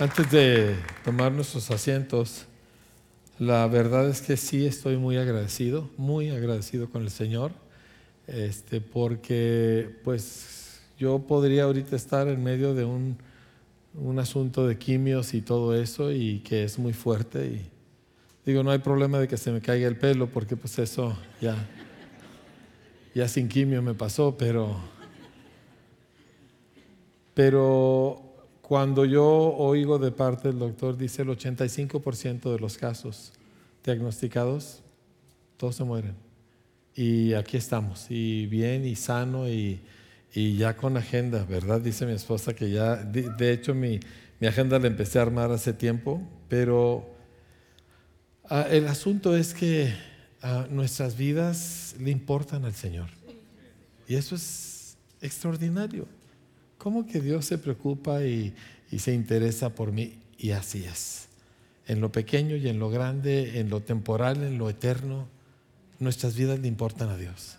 Antes de tomar nuestros asientos, la verdad es que sí estoy muy agradecido, muy agradecido con el Señor, este, porque pues yo podría ahorita estar en medio de un, un asunto de quimios y todo eso y que es muy fuerte y digo, no hay problema de que se me caiga el pelo porque pues eso ya, ya sin quimio me pasó, pero, pero cuando yo oigo de parte del doctor, dice el 85% de los casos diagnosticados, todos se mueren. Y aquí estamos, y bien, y sano, y, ya con agenda, ¿verdad? Dice mi esposa que ya, de, hecho mi, agenda la empecé a armar hace tiempo, pero ah, el asunto es que ah, nuestras vidas le importan al Señor. Y eso es extraordinario. ¿Cómo que Dios se preocupa y, se interesa por mí? Y así es. En lo pequeño y en lo grande, en lo temporal, en lo eterno, nuestras vidas le importan a Dios.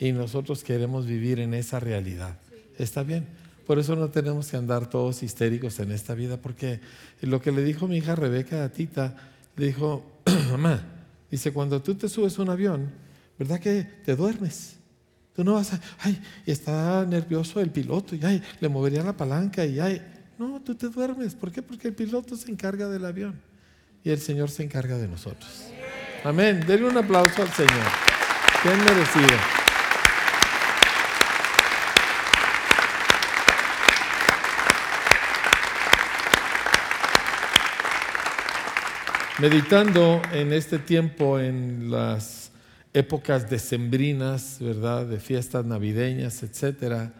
Y nosotros queremos vivir en esa realidad. Está bien. Por eso no tenemos que andar todos histéricos en esta vida, porque lo que le dijo mi hija Rebeca a Tita, le dijo, mamá, dice, cuando tú te subes a un avión, ¿verdad que te duermes? Tú no vas a, ay, está nervioso el piloto y ay, le movería la palanca y ay. No, tú te duermes. ¿Por qué? Porque el piloto se encarga del avión y el Señor se encarga de nosotros. Amén. Denle un aplauso al Señor. Bien merecido. Meditando en este tiempo en las épocas decembrinas, ¿verdad? De fiestas navideñas, etcétera.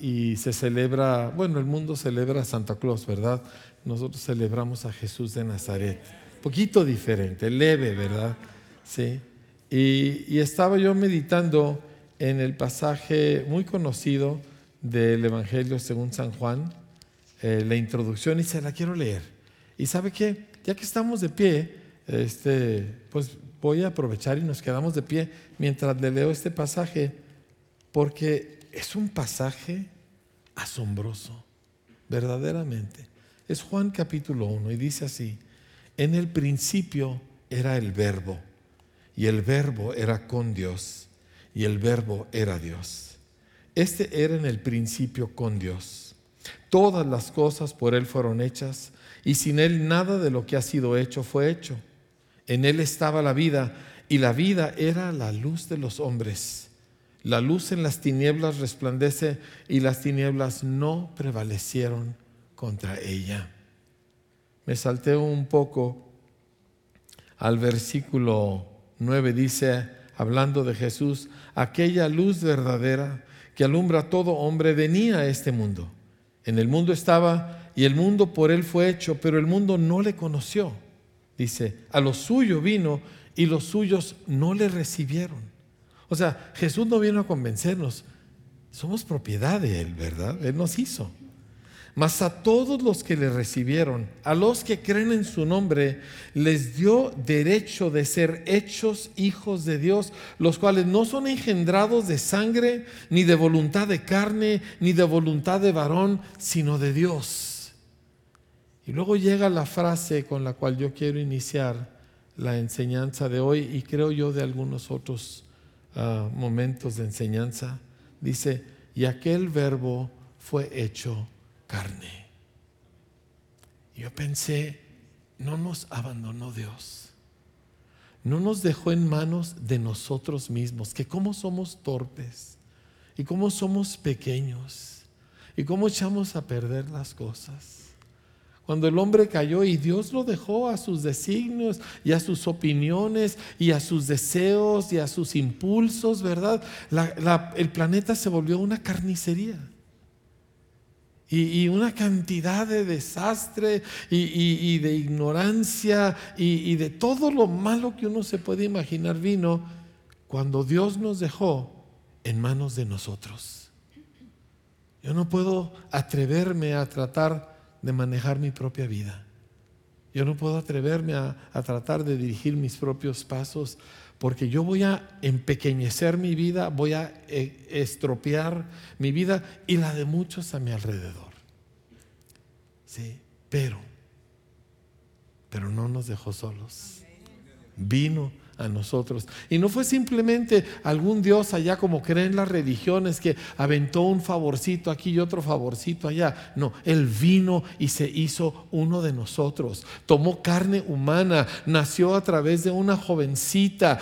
y se celebra, bueno, el mundo celebra a Santa Claus, ¿verdad? Nosotros celebramos a Jesús de Nazaret. Poquito diferente, leve, ¿verdad? Sí. Y, estaba yo meditando en el pasaje muy conocido del Evangelio según San Juan, eh, la introducción, y se la quiero leer. Y sabe qué, ya que estamos de pie, este, pues voy a aprovechar y nos quedamos de pie mientras le leo este pasaje, porque es un pasaje asombroso, verdaderamente. Es Juan capítulo 1 y dice así, en el principio era el verbo, y el verbo era con Dios, y el verbo era Dios. Este era en el principio con Dios. Todas las cosas por Él fueron hechas, y sin Él nada de lo que ha sido hecho fue hecho. En él estaba la vida y la vida era la luz de los hombres. La luz en las tinieblas resplandece y las tinieblas no prevalecieron contra ella. Me salté un poco al versículo 9, dice, hablando de Jesús, aquella luz verdadera que alumbra a todo hombre venía a este mundo. En el mundo estaba y el mundo por él fue hecho, pero el mundo no le conoció. Dice, a lo suyo vino y los suyos no le recibieron. O sea, Jesús no vino a convencernos. Somos propiedad de Él, ¿verdad? Él nos hizo. Mas a todos los que le recibieron, a los que creen en su nombre, les dio derecho de ser hechos hijos de Dios, los cuales no son engendrados de sangre, ni de voluntad de carne, ni de voluntad de varón, sino de Dios. Y luego llega la frase con la cual yo quiero iniciar la enseñanza de hoy y creo yo de algunos otros ah, momentos de enseñanza. Dice, y aquel verbo fue hecho carne. yo pensé, no nos abandonó Dios. No nos dejó en manos de nosotros mismos, que cómo somos torpes y cómo somos pequeños y cómo echamos a perder las cosas cuando el hombre cayó y Dios lo dejó a sus designios y a sus opiniones y a sus deseos y a sus impulsos, ¿verdad? el planeta se volvió una carnicería. Y, una cantidad de desastre y, de ignorancia y de todo lo malo que uno se puede imaginar vino cuando Dios nos dejó en manos de nosotros. Yo no puedo atreverme a tratar de manejar mi propia vida. Yo no puedo atreverme a, tratar de dirigir mis propios pasos porque yo voy a empequeñecer mi vida, voy a eh, estropear mi vida y la de muchos a mi alrededor. Sí, pero, pero no nos dejó solos. Vino a nosotros. Y no fue simplemente algún Dios allá como creen las religiones que aventó un favorcito aquí y otro favorcito allá. No, Él vino y se hizo uno de nosotros. Tomó carne humana, nació a través de una jovencita,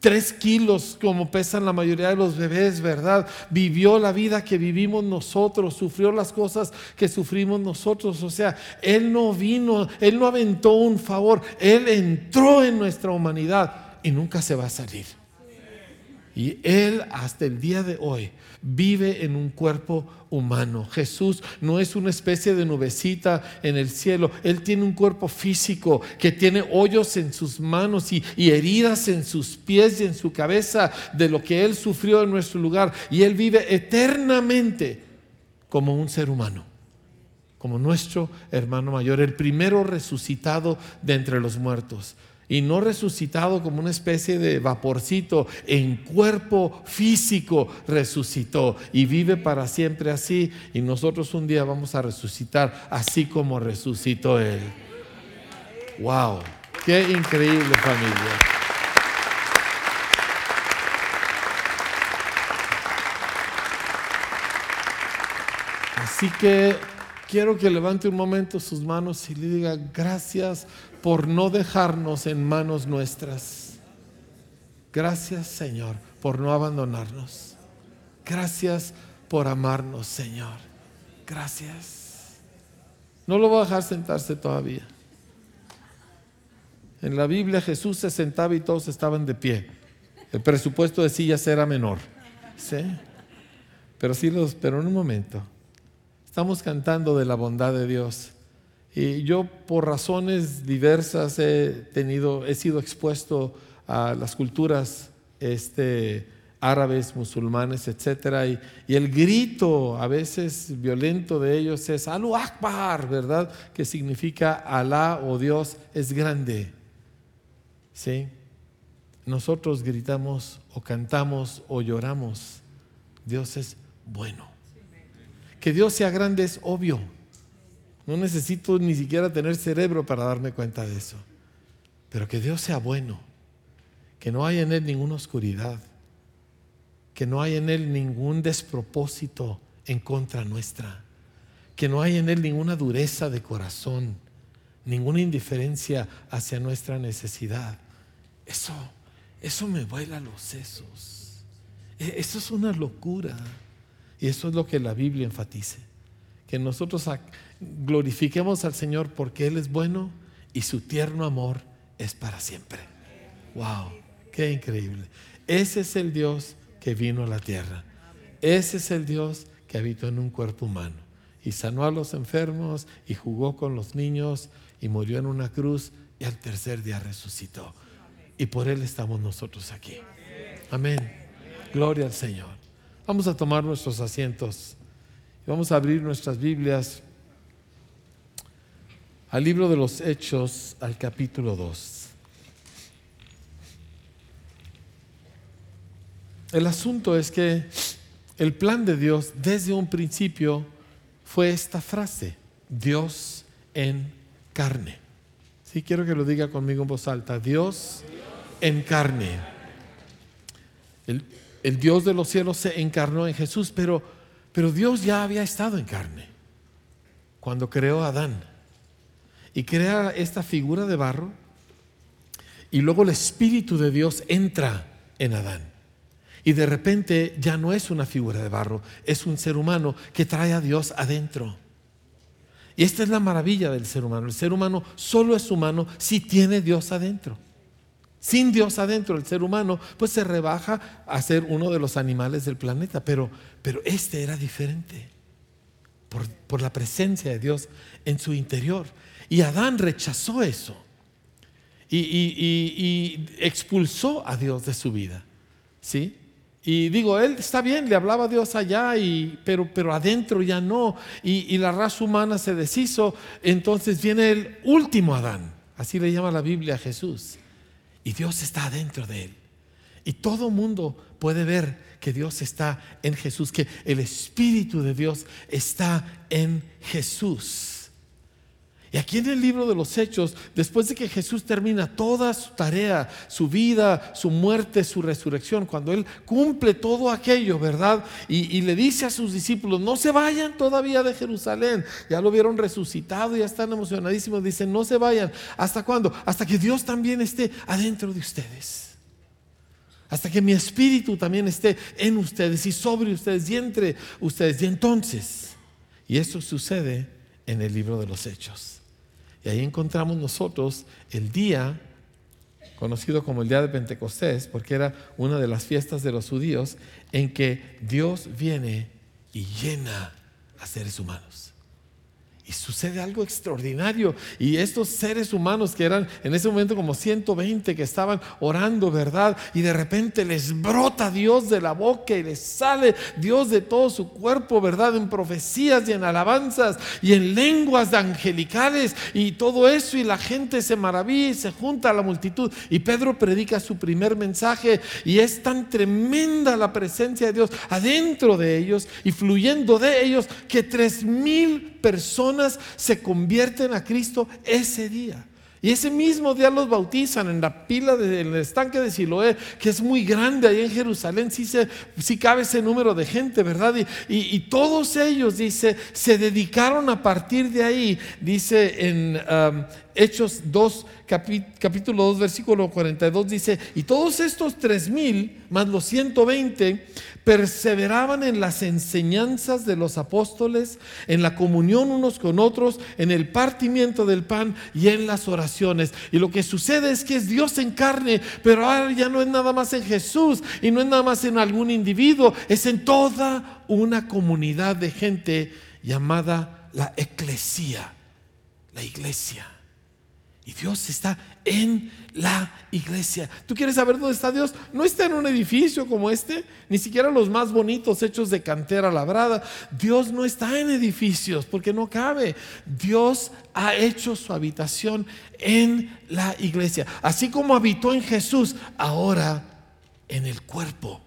tres kilos como pesan la mayoría de los bebés, ¿verdad? Vivió la vida que vivimos nosotros, sufrió las cosas que sufrimos nosotros. O sea, Él no vino, Él no aventó un favor, Él entró en nuestra humanidad y nunca se va a salir. Y Él hasta el día de hoy vive en un cuerpo humano. Jesús no es una especie de nubecita en el cielo. Él tiene un cuerpo físico que tiene hoyos en sus manos y, heridas en sus pies y en su cabeza de lo que Él sufrió en nuestro lugar. Y Él vive eternamente como un ser humano, como nuestro hermano mayor, el primero resucitado de entre los muertos y no resucitado como una especie de vaporcito, en cuerpo físico resucitó y vive para siempre así y nosotros un día vamos a resucitar así como resucitó Él. ¡Wow! ¡Qué increíble familia! Así que quiero que levante un momento sus manos y le diga gracias por no dejarnos en manos nuestras. Gracias Señor por no abandonarnos. Gracias por amarnos Señor. Gracias. No lo voy a dejar sentarse todavía. En la Biblia Jesús se sentaba y todos estaban de pie. El presupuesto de sillas era menor. ¿Sí? Pero sí los, pero en un momento. Estamos cantando de la bondad de Dios. Y yo por razones diversas he tenido, he sido expuesto a las culturas este, árabes, musulmanes, etc. Y, y, el grito a veces violento de ellos es Alu Akbar, ¿verdad? Que significa Alá o Dios es grande. ¿Sí? Nosotros gritamos o cantamos o lloramos. Dios es bueno. Que Dios sea grande es obvio. No necesito ni siquiera tener cerebro para darme cuenta de eso. Pero que Dios sea bueno, que no haya en Él ninguna oscuridad, que no haya en Él ningún despropósito en contra nuestra, que no haya en Él ninguna dureza de corazón, ninguna indiferencia hacia nuestra necesidad. Eso, eso me vuela los sesos. E, eso es una locura. Y eso es lo que la Biblia enfatice. Que nosotros glorifiquemos al Señor porque Él es bueno y su tierno amor es para siempre. Wow, qué increíble. Ese es el Dios que vino a la tierra. Ese es el Dios que habitó en un cuerpo humano y sanó a los enfermos y jugó con los niños y murió en una cruz y al tercer día resucitó. Y por Él estamos nosotros aquí. Amén. Gloria al Señor. Vamos a tomar nuestros asientos y vamos a abrir nuestras Biblias al libro de los Hechos, al capítulo 2. El asunto es que el plan de Dios desde un principio fue esta frase, Dios en carne. Sí, quiero que lo diga conmigo en voz alta, Dios en carne. El, el Dios de los cielos se encarnó en Jesús, pero, pero Dios ya había estado en carne cuando creó a Adán y crea esta figura de barro y luego el Espíritu de Dios entra en Adán. Y de repente ya no es una figura de barro, es un ser humano que trae a Dios adentro. Y esta es la maravilla del ser humano. El ser humano solo es humano si tiene Dios adentro. Sin Dios adentro, el ser humano pues se rebaja a ser uno de los animales del planeta. Pero, pero este era diferente por, por la presencia de Dios en su interior. Y Adán rechazó eso y, expulsó a Dios de su vida. ¿Sí? Y digo, él está bien, le hablaba a Dios allá, y, pero, pero adentro ya no. Y, la raza humana se deshizo. Entonces viene el último Adán. Así le llama la Biblia a Jesús. Y Dios está adentro de él. Y todo mundo puede ver que Dios está en Jesús, que el Espíritu de Dios está en Jesús. Y aquí en el libro de los Hechos, después de que Jesús termina toda su tarea, su vida, su muerte, su resurrección, cuando Él cumple todo aquello, ¿verdad? Y, le dice a sus discípulos, no se vayan todavía de Jerusalén, ya lo vieron resucitado, ya están emocionadísimos, dicen, no se vayan. ¿Hasta cuándo? Hasta que Dios también esté adentro de ustedes. Hasta que mi espíritu también esté en ustedes y sobre ustedes y entre ustedes. Y entonces, y esto sucede en el libro de los Hechos. Y ahí encontramos nosotros el día conocido como el día de Pentecostés, porque era una de las fiestas de los judíos, en que Dios viene y llena a seres humanos. Y sucede algo extraordinario. Y estos seres humanos que eran en ese momento como 120 que estaban orando, ¿verdad? Y de repente les brota Dios de la boca y les sale Dios de todo su cuerpo, ¿verdad? En profecías y en alabanzas y en lenguas angelicales y todo eso. Y la gente se maravilla y se junta a la multitud. Y Pedro predica su primer mensaje y es tan tremenda la presencia de Dios adentro de ellos y fluyendo de ellos que tres mil personas se convierten a Cristo ese día. Y ese mismo día los bautizan en la pila del estanque de Siloé, que es muy grande ahí en Jerusalén. Sí, se, cabe ese número de gente, ¿verdad? Y, todos ellos, dice, se dedicaron a partir de ahí, dice en um, Hechos 2, capítulo 2, versículo 42, dice, y todos estos tres mil, más los 120, perseveraban en las enseñanzas de los apóstoles, en la comunión unos con otros, en el partimiento del pan y en las oraciones. Y lo que sucede es que es Dios en carne, pero ahora ya no es nada más en Jesús y no es nada más en algún individuo, es en toda una comunidad de gente llamada la eclesía, la iglesia. Y Dios está en la iglesia. ¿Tú quieres saber dónde está Dios? No está en un edificio como este, ni siquiera los más bonitos hechos de cantera labrada. Dios no está en edificios porque no cabe. Dios ha hecho su habitación en la iglesia. Así como habitó en Jesús, ahora en el cuerpo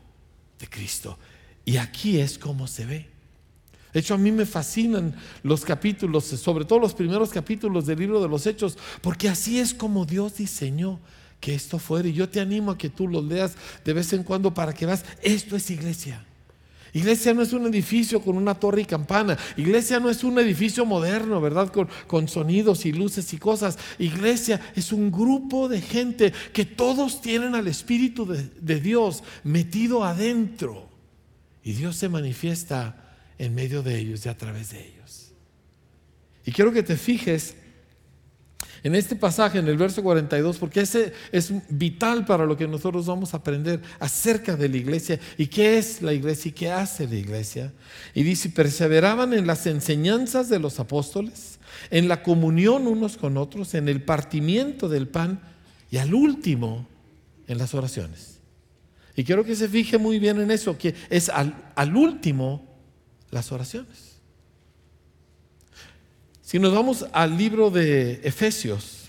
de Cristo. Y aquí es como se ve. De hecho, a mí me fascinan los capítulos, sobre todo los primeros capítulos del libro de los Hechos, porque así es como Dios diseñó que esto fuera. Y yo te animo a que tú los leas de vez en cuando para que veas, esto es iglesia. Iglesia no es un edificio con una torre y campana. Iglesia no es un edificio moderno, ¿verdad? Con, sonidos y luces y cosas. Iglesia es un grupo de gente que todos tienen al Espíritu de Dios metido adentro. Y Dios se manifiesta en medio de ellos y a través de ellos. Y quiero que te fijes en este pasaje, en el verso 42, porque ese es vital para lo que nosotros vamos a aprender acerca de la iglesia y qué es la iglesia y qué hace la iglesia. Y dice, perseveraban en las enseñanzas de los apóstoles, en la comunión unos con otros, en el partimiento del pan y al último, en las oraciones. Y quiero que se fije muy bien en eso, que es al, al último las oraciones. Si nos vamos al libro de Efesios,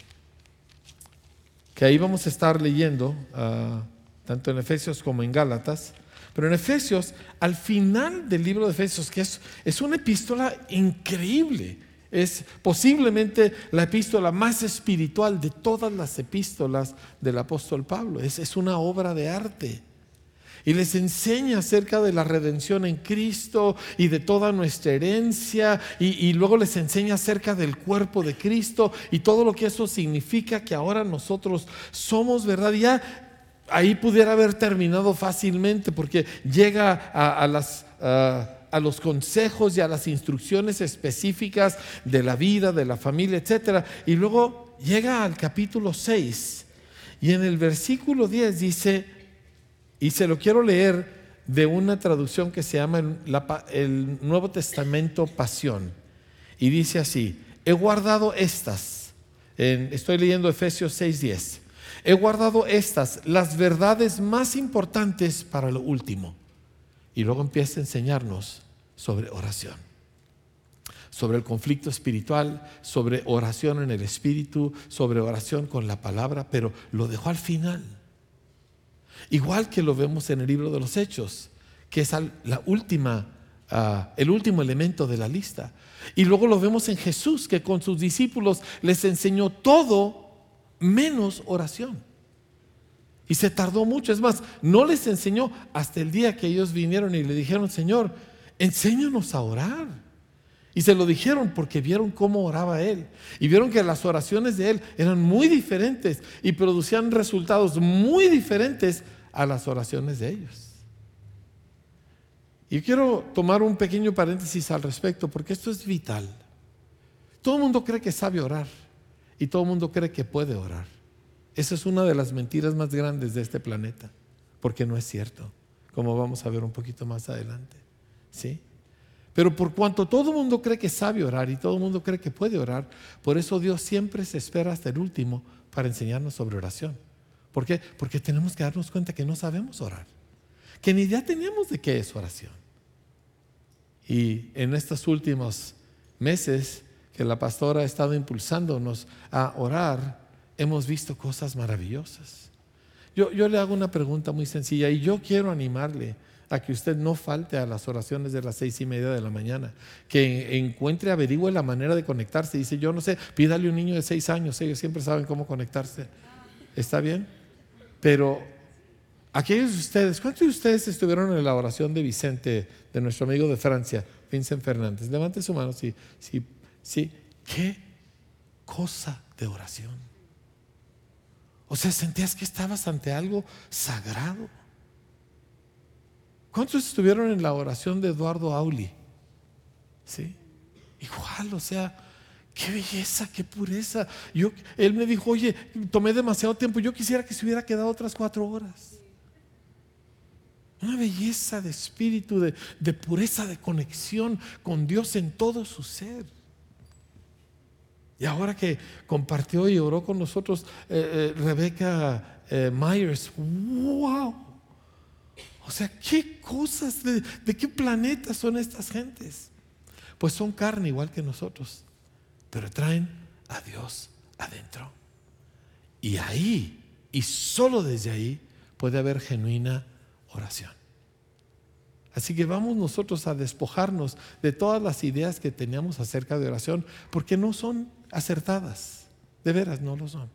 que ahí vamos a estar leyendo, ah, tanto en Efesios como en Gálatas, pero en Efesios, al final del libro de Efesios, que es, es una epístola increíble, es posiblemente la epístola más espiritual de todas las epístolas del apóstol Pablo, es, es una obra de arte y les enseña acerca de la redención en Cristo y de toda nuestra herencia y, luego les enseña acerca del cuerpo de Cristo y todo lo que eso significa que ahora nosotros somos, ¿verdad? Ya ahí pudiera haber terminado fácilmente porque llega a, las... a los consejos y a las instrucciones específicas de la vida, de la familia, etc. Y luego llega al capítulo 6 y en el versículo 10 dice, y se lo quiero leer de una traducción que se llama el Nuevo Testamento Pasión. Y dice así, he guardado estas, estoy leyendo Efesios 6:10, he guardado estas, las verdades más importantes para lo último. Y luego empieza a enseñarnos sobre oración, sobre el conflicto espiritual, sobre oración en el espíritu, sobre oración con la palabra, pero lo dejó al final. Igual que lo vemos en el libro de los Hechos, que es la última ah, el último elemento de la lista. Y luego lo vemos en Jesús, que con sus discípulos les enseñó todo menos oración. Y se tardó mucho. Es más, no les enseñó hasta el día que ellos vinieron y le dijeron, Señor, enséñanos a orar. Y se lo dijeron porque vieron cómo oraba Él. Y vieron que las oraciones de Él eran muy diferentes y producían resultados muy diferentes a las oraciones de ellos. Y quiero tomar un pequeño paréntesis al respecto porque esto es vital. Todo el mundo cree que sabe orar y todo el mundo cree que puede orar. Esa es una de las mentiras más grandes de este planeta, porque no es cierto, como vamos a ver un poquito más adelante. ¿Sí? Pero por cuanto todo el mundo cree que sabe orar y todo el mundo cree que puede orar, por eso Dios siempre se espera hasta el último para enseñarnos sobre oración. ¿Por qué? Porque tenemos que darnos cuenta que no sabemos orar, que ni idea tenemos de qué es oración. Y en estos últimos meses que la pastora ha estado impulsándonos a orar, hemos visto cosas maravillosas. Yo, yo le hago una pregunta muy sencilla y yo quiero animarle a que usted no falte a las oraciones de las seis y media de la mañana, que encuentre, averigüe la manera de conectarse. Dice, yo no sé, pídale a un niño de seis años, ellos siempre saben cómo conectarse. ¿Está bien? Pero aquellos de ustedes, ¿cuántos de ustedes estuvieron en la oración de Vicente, de nuestro amigo de Francia, Vincent Fernández? Levante su mano, sí, sí, sí. ¿Qué cosa de oración? O sea, sentías que estabas ante algo sagrado. ¿Cuántos estuvieron en la oración de Eduardo Auli? ¿Sí? Igual, o sea, qué belleza, qué pureza. Yo, él me dijo, oye, tomé demasiado tiempo, yo quisiera que se hubiera quedado otras cuatro horas. Una belleza de espíritu, de, pureza, de conexión con Dios en todo su ser. Y ahora que compartió y oró con nosotros eh, eh, Rebeca eh, Myers, wow. O sea, ¿qué cosas, de, de qué planeta son estas gentes? Pues son carne igual que nosotros, pero traen a Dios adentro. Y ahí, y solo desde ahí, puede haber genuina oración. Así que vamos nosotros a despojarnos de todas las ideas que teníamos acerca de oración, porque no son acertadas. De veras, no lo son.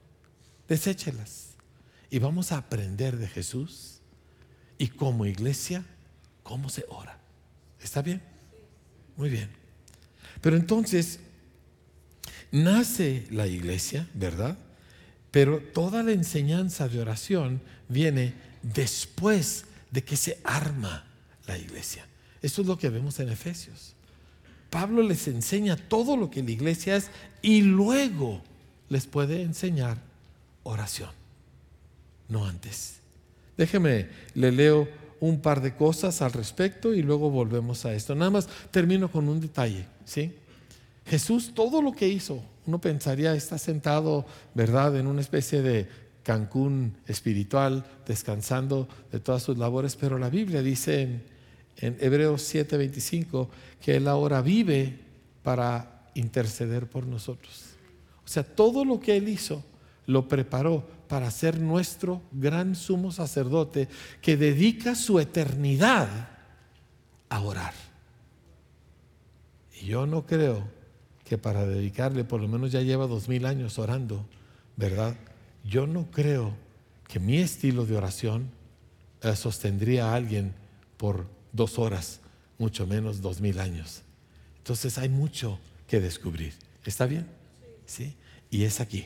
Deséchelas. Y vamos a aprender de Jesús y como iglesia, cómo se ora. ¿Está bien? Muy bien. Pero entonces, nace la iglesia, ¿verdad? Pero toda la enseñanza de oración viene después de que se arma la iglesia. Eso es lo que vemos en Efesios. Pablo les enseña todo lo que la iglesia es y luego les puede enseñar oración, no antes. Déjeme, le leo un par de cosas al respecto y luego volvemos a esto. Nada más termino con un detalle, ¿sí? Jesús, todo lo que hizo, uno pensaría, está sentado, ¿verdad?, en una especie de Cancún espiritual, descansando de todas sus labores, pero la Biblia dice en en Hebreos 7:25 que Él ahora vive para interceder por nosotros. O sea, todo lo que Él hizo lo preparó para ser nuestro gran sumo sacerdote que dedica su eternidad a orar. Y yo no creo que para dedicarle, por lo menos ya lleva dos mil años orando, ¿verdad? Yo no creo que mi estilo de oración eh, sostendría a alguien por dos horas, mucho menos dos mil años. Entonces hay mucho que descubrir. ¿Está bien? Sí. Y es aquí,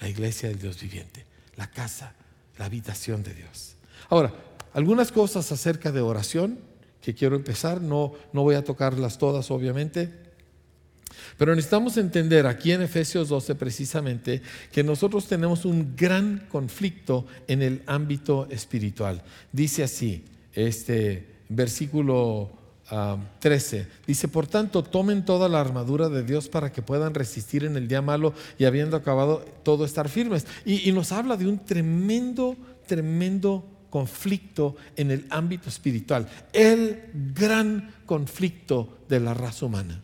la iglesia del Dios viviente, la casa, la habitación de Dios. Ahora, algunas cosas acerca de oración que quiero empezar, no, no voy a tocarlas todas obviamente, pero necesitamos entender aquí en Efesios 12 precisamente que nosotros tenemos un gran conflicto en el ámbito espiritual. Dice así, este versículo 13. Ah, Dice, por tanto, tomen toda la armadura de Dios para que puedan resistir en el día malo y habiendo acabado todo estar firmes. Y nos habla de un tremendo, tremendo conflicto en el ámbito espiritual, el gran conflicto de la raza humana.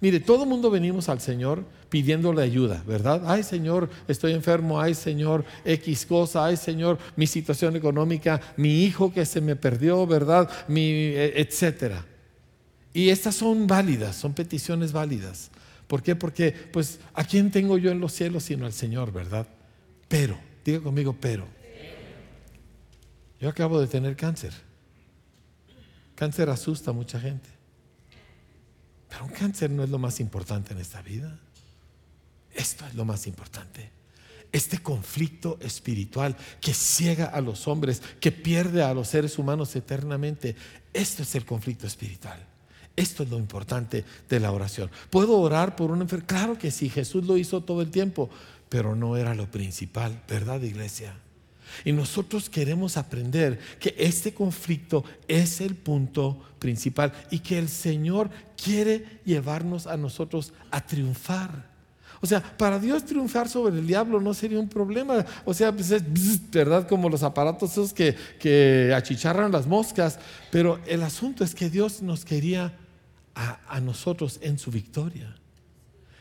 Mire, todo el mundo venimos al Señor pidiéndole ayuda, ¿verdad? Ay Señor, estoy enfermo, ay Señor, X cosa, ay Señor, mi situación económica, mi hijo que se me perdió, ¿verdad? Mi, e, etcétera. Y estas son válidas, son peticiones válidas. ¿Por qué? Porque, pues, ¿a quién tengo yo en los cielos sino al Señor, verdad? Pero, diga conmigo, pero. Yo acabo de tener cáncer. Cáncer asusta a mucha gente. Pero un cáncer no es lo más importante en esta vida. Esto es lo más importante. Este conflicto espiritual que ciega a los hombres, que pierde a los seres humanos eternamente. Esto es el conflicto espiritual. Esto es lo importante de la oración. ¿Puedo orar por un enfermo? Claro que sí, Jesús lo hizo todo el tiempo, pero no era lo principal, ¿verdad, iglesia? Y nosotros queremos aprender que este conflicto es el punto principal y que el Señor quiere llevarnos a nosotros a triunfar. O sea, para Dios triunfar sobre el diablo no sería un problema. O sea, pues es verdad como los aparatos esos que, que achicharran las moscas. Pero el asunto es que Dios nos quería a, nosotros en su victoria.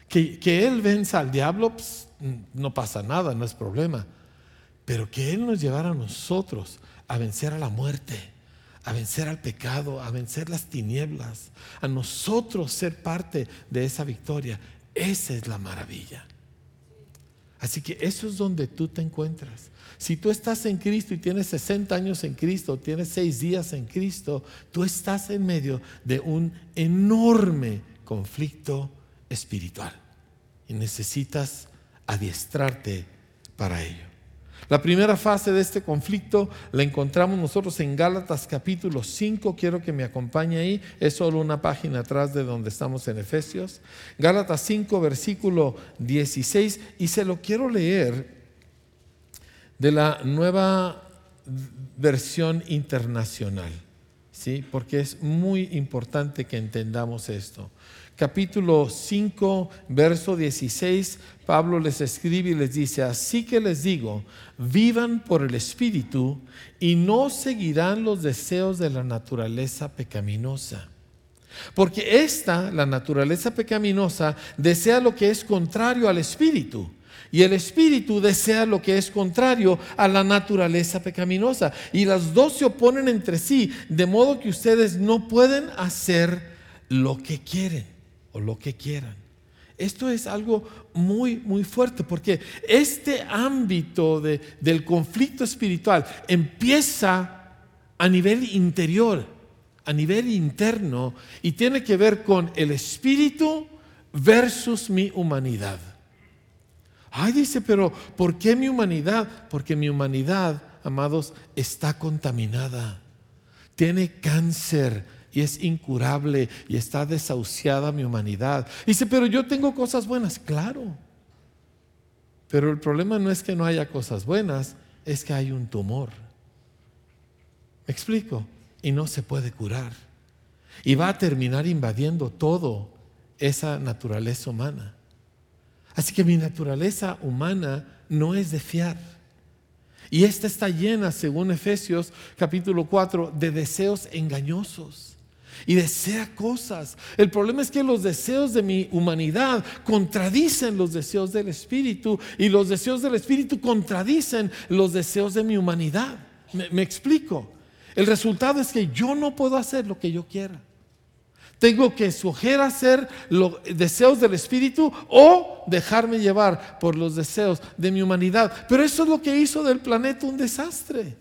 Que, que Él venza al diablo, pues, no pasa nada, no es problema. Pero que Él nos llevara a nosotros a vencer a la muerte, a vencer al pecado, a vencer las tinieblas, a nosotros ser parte de esa victoria. Esa es la maravilla. Así que eso es donde tú te encuentras. Si tú estás en Cristo y tienes 60 años en Cristo, tienes 6 días en Cristo, tú estás en medio de un enorme conflicto espiritual y necesitas adiestrarte para ello. La primera fase de este conflicto la encontramos nosotros en Gálatas capítulo 5. Quiero que me acompañe ahí. Es solo una página atrás de donde estamos en Efesios. Gálatas 5, versículo 16. Y se lo quiero leer de la nueva versión internacional. ¿sí? Porque es muy importante que entendamos esto capítulo 5, verso 16, Pablo les escribe y les dice, así que les digo, vivan por el Espíritu y no seguirán los deseos de la naturaleza pecaminosa. Porque esta, la naturaleza pecaminosa, desea lo que es contrario al Espíritu. Y el Espíritu desea lo que es contrario a la naturaleza pecaminosa. Y las dos se oponen entre sí, de modo que ustedes no pueden hacer lo que quieren o lo que quieran. Esto es algo muy, muy fuerte porque este ámbito del conflicto espiritual empieza a nivel interior, a nivel interno, y tiene que ver con el espíritu versus mi humanidad. Ay, dice, pero ¿por qué mi humanidad? Porque mi humanidad, amados, está contaminada. Tiene cáncer, y es incurable y está desahuciada mi humanidad. dice, pero yo tengo cosas buenas, claro. Pero el problema no es que no haya cosas buenas, es que hay un tumor. ¿Me explico? Y no se puede curar. Y va a terminar invadiendo todo esa naturaleza humana. Así que mi naturaleza humana no es de fiar. Y esta está llena, según Efesios capítulo 4, de deseos engañosos y desea cosas. El problema es que los deseos de mi humanidad contradicen los deseos del Espíritu y los deseos del Espíritu contradicen los deseos de mi humanidad. Me, explico. El resultado es que yo no puedo hacer lo que yo quiera. Tengo que escoger hacer los deseos del Espíritu o dejarme llevar por los deseos de mi humanidad. Pero eso es lo que hizo del planeta un desastre.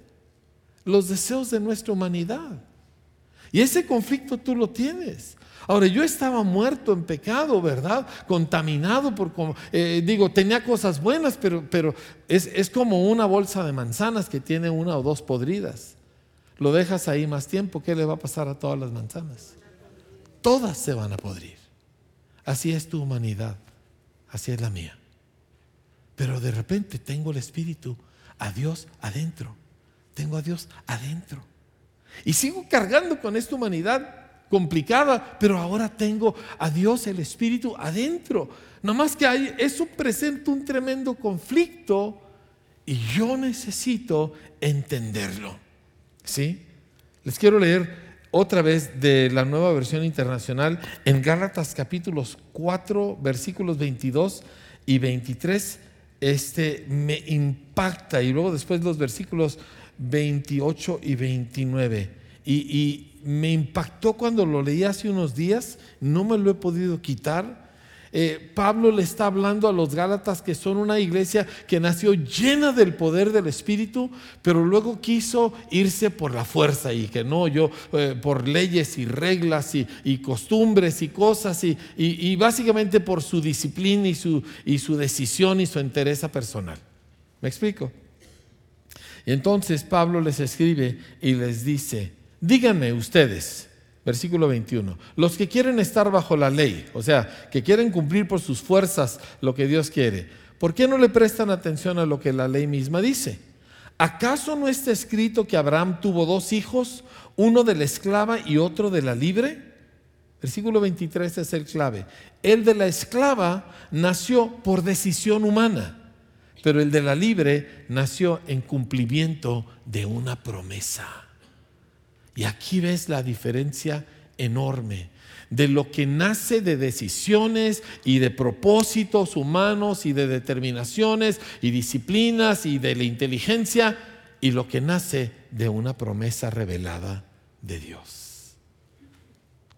Los deseos de nuestra humanidad. Y ese conflicto tú lo tienes. Ahora, yo estaba muerto en pecado, ¿verdad? Contaminado por, eh, digo, tenía cosas buenas, pero, pero es, es como una bolsa de manzanas que tiene una o dos podridas. Lo dejas ahí más tiempo, ¿qué le va a pasar a todas las manzanas? Todas se van a podrir. Así es tu humanidad, así es la mía. Pero de repente tengo el Espíritu, a Dios adentro. Tengo a Dios adentro. Y sigo cargando con esta humanidad complicada, pero ahora tengo a Dios, el Espíritu, adentro. Nada más que hay, eso presenta un tremendo conflicto y yo necesito entenderlo. ¿Sí? Les quiero leer otra vez de la nueva versión internacional en Gálatas capítulos 4, versículos 22 y 23. Este me impacta y luego después los versículos 28 y 29. y, me impactó cuando lo leí hace unos días, no me lo he podido quitar. Eh, Pablo le está hablando a los Gálatas que son una iglesia que nació llena del poder del Espíritu, pero luego quiso irse por la fuerza y que no, yo eh, por leyes y reglas y, costumbres y cosas y, básicamente por su disciplina y su, y su decisión y su entereza personal. ¿Me explico? Y entonces Pablo les escribe y les dice, díganme ustedes, versículo 21, los que quieren estar bajo la ley, o sea, que quieren cumplir por sus fuerzas lo que Dios quiere, ¿por qué no le prestan atención a lo que la ley misma dice? ¿Acaso no está escrito que Abraham tuvo dos hijos, uno de la esclava y otro de la libre? Versículo 23 es el clave. El de la esclava nació por decisión humana pero el de la libre nació en cumplimiento de una promesa. Y aquí ves la diferencia enorme de lo que nace de decisiones y de propósitos humanos y de determinaciones y disciplinas y de la inteligencia y lo que nace de una promesa revelada de Dios.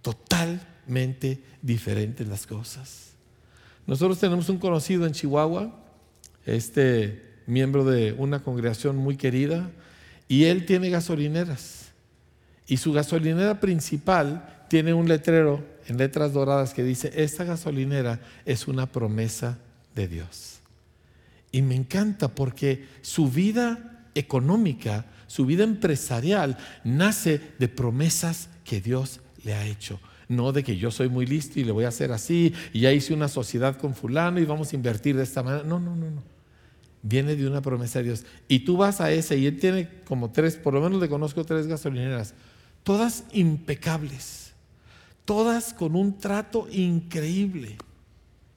Totalmente diferentes las cosas. Nosotros tenemos un conocido en Chihuahua este miembro de una congregación muy querida, y él tiene gasolineras. Y su gasolinera principal tiene un letrero en letras doradas que dice, esta gasolinera es una promesa de Dios. Y me encanta porque su vida económica, su vida empresarial, nace de promesas que Dios le ha hecho. No de que yo soy muy listo y le voy a hacer así, y ya hice una sociedad con fulano y vamos a invertir de esta manera. No, no, no, no viene de una promesa de Dios. Y tú vas a ese y él tiene como tres, por lo menos le conozco tres gasolineras, todas impecables, todas con un trato increíble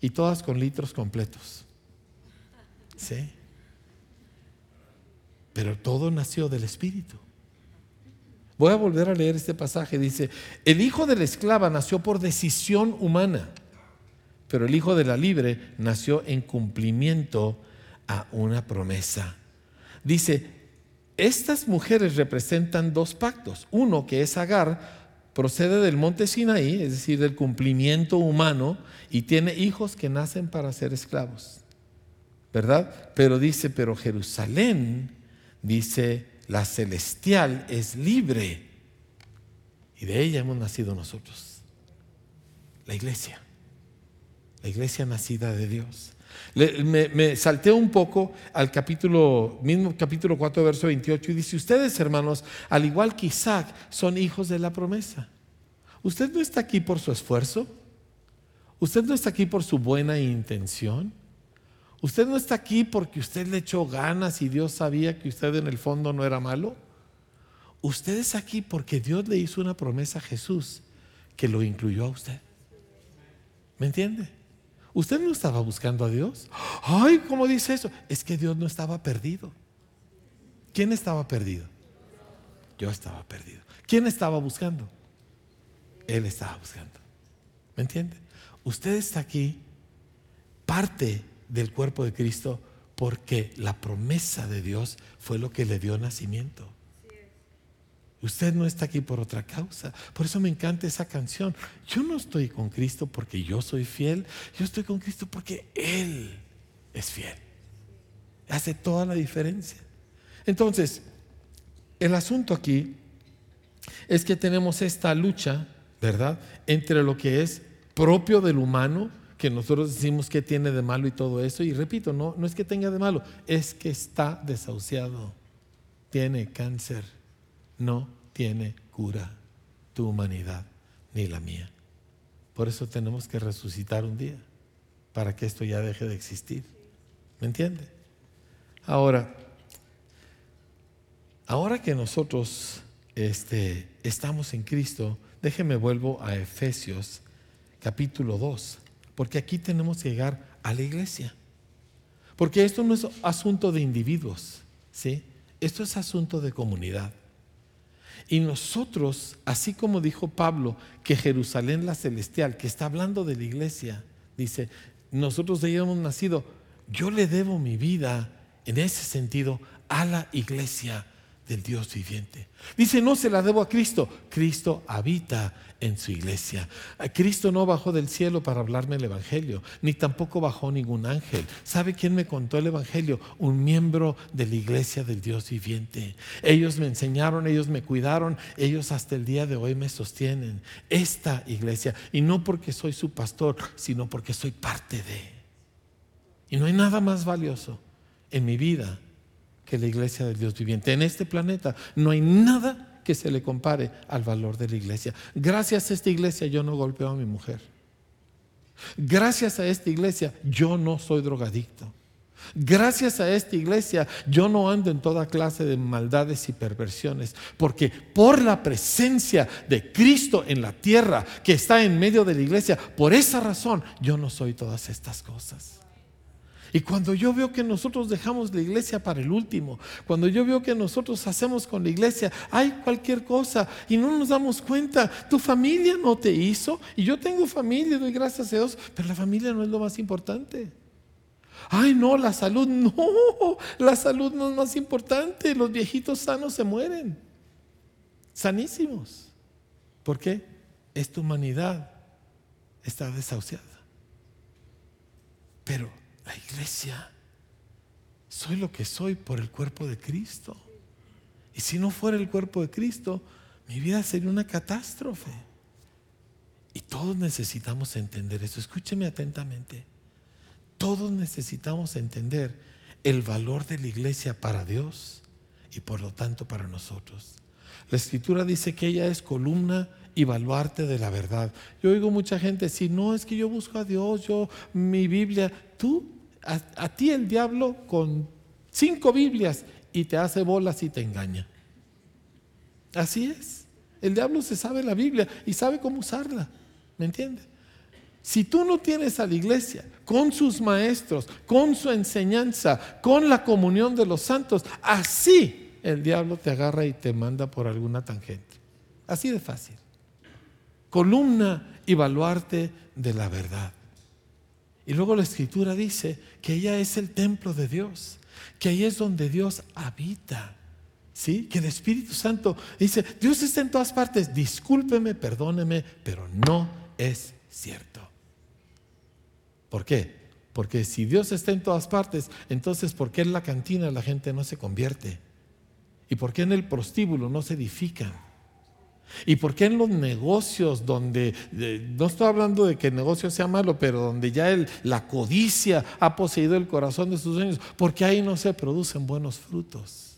y todas con litros completos. ¿Sí? Pero todo nació del Espíritu. Voy a volver a leer este pasaje. Dice, el hijo de la esclava nació por decisión humana, pero el hijo de la libre nació en cumplimiento a una promesa. Dice, estas mujeres representan dos pactos. Uno que es Agar, procede del monte Sinaí, es decir, del cumplimiento humano, y tiene hijos que nacen para ser esclavos. ¿Verdad? Pero dice, pero Jerusalén, dice, la celestial es libre. Y de ella hemos nacido nosotros. La iglesia. La iglesia nacida de Dios me, salté un poco al capítulo, mismo capítulo 4, verso 28, y dice, ustedes hermanos, al igual que Isaac, son hijos de la promesa. Usted no está aquí por su esfuerzo, usted no está aquí por su buena intención, usted no está aquí porque usted le echó ganas y Dios sabía que usted en el fondo no era malo. Usted es aquí porque Dios le hizo una promesa a Jesús que lo incluyó a usted. ¿Me entiende? Usted no estaba buscando a Dios. Ay, ¿cómo dice eso? Es que Dios no estaba perdido. ¿Quién estaba perdido? Yo estaba perdido. ¿Quién estaba buscando? Él estaba buscando. ¿Me entiende? Usted está aquí, parte del cuerpo de Cristo, porque la promesa de Dios fue lo que le dio nacimiento. Usted no está aquí por otra causa. Por eso me encanta esa canción. Yo no estoy con Cristo porque yo soy fiel. Yo estoy con Cristo porque Él es fiel. Hace toda la diferencia. Entonces, el asunto aquí es que tenemos esta lucha, ¿verdad? Entre lo que es propio del humano, que nosotros decimos que tiene de malo y todo eso. Y repito, no, no es que tenga de malo, es que está desahuciado. Tiene cáncer no tiene cura tu humanidad ni la mía. Por eso tenemos que resucitar un día, para que esto ya deje de existir. ¿Me entiende? Ahora, ahora que nosotros este, estamos en Cristo, déjeme vuelvo a Efesios capítulo 2, porque aquí tenemos que llegar a la iglesia. Porque esto no es asunto de individuos, ¿sí? Esto es asunto de comunidad. Y nosotros, así como dijo Pablo, que Jerusalén la celestial, que está hablando de la iglesia, dice, nosotros de ella hemos nacido, yo le debo mi vida en ese sentido a la iglesia del Dios viviente. Dice, no se la debo a Cristo. Cristo habita en su iglesia. Cristo no bajó del cielo para hablarme el Evangelio, ni tampoco bajó ningún ángel. ¿Sabe quién me contó el Evangelio? Un miembro de la iglesia del Dios viviente. Ellos me enseñaron, ellos me cuidaron, ellos hasta el día de hoy me sostienen. Esta iglesia, y no porque soy su pastor, sino porque soy parte de. Y no hay nada más valioso en mi vida que la iglesia del Dios viviente. En este planeta no hay nada que se le compare al valor de la iglesia. Gracias a esta iglesia yo no golpeo a mi mujer. Gracias a esta iglesia yo no soy drogadicto. Gracias a esta iglesia yo no ando en toda clase de maldades y perversiones, porque por la presencia de Cristo en la tierra que está en medio de la iglesia, por esa razón yo no soy todas estas cosas. Y cuando yo veo que nosotros dejamos la iglesia para el último, cuando yo veo que nosotros hacemos con la iglesia, hay cualquier cosa y no nos damos cuenta, tu familia no te hizo, y yo tengo familia, doy gracias a Dios, pero la familia no es lo más importante. Ay, no, la salud, no, la salud no es más importante, los viejitos sanos se mueren, sanísimos. ¿Por qué? Esta humanidad está desahuciada. Pero la iglesia. Soy lo que soy por el cuerpo de Cristo. Y si no fuera el cuerpo de Cristo, mi vida sería una catástrofe. Y todos necesitamos entender eso. Escúcheme atentamente. Todos necesitamos entender el valor de la iglesia para Dios y por lo tanto para nosotros. La escritura dice que ella es columna y baluarte de la verdad. Yo oigo mucha gente decir, no, es que yo busco a Dios, yo, mi Biblia, tú a, ti el diablo con cinco Biblias y te hace bolas y te engaña. Así es. El diablo se sabe la Biblia y sabe cómo usarla. ¿Me entiendes? Si tú no tienes a la iglesia con sus maestros, con su enseñanza, con la comunión de los santos, así el diablo te agarra y te manda por alguna tangente. Así de fácil. Columna y baluarte de la verdad. Y luego la escritura dice que ella es el templo de Dios, que ahí es donde Dios habita. ¿Sí? Que el Espíritu Santo dice, Dios está en todas partes, discúlpeme, perdóneme, pero no es cierto. ¿Por qué? Porque si Dios está en todas partes, entonces ¿por qué en la cantina la gente no se convierte? ¿Y por qué en el prostíbulo no se edifican? ¿Y por qué en los negocios donde, no estoy hablando de que el negocio sea malo, pero donde ya la codicia ha poseído el corazón de sus dueños, porque ahí no se producen buenos frutos?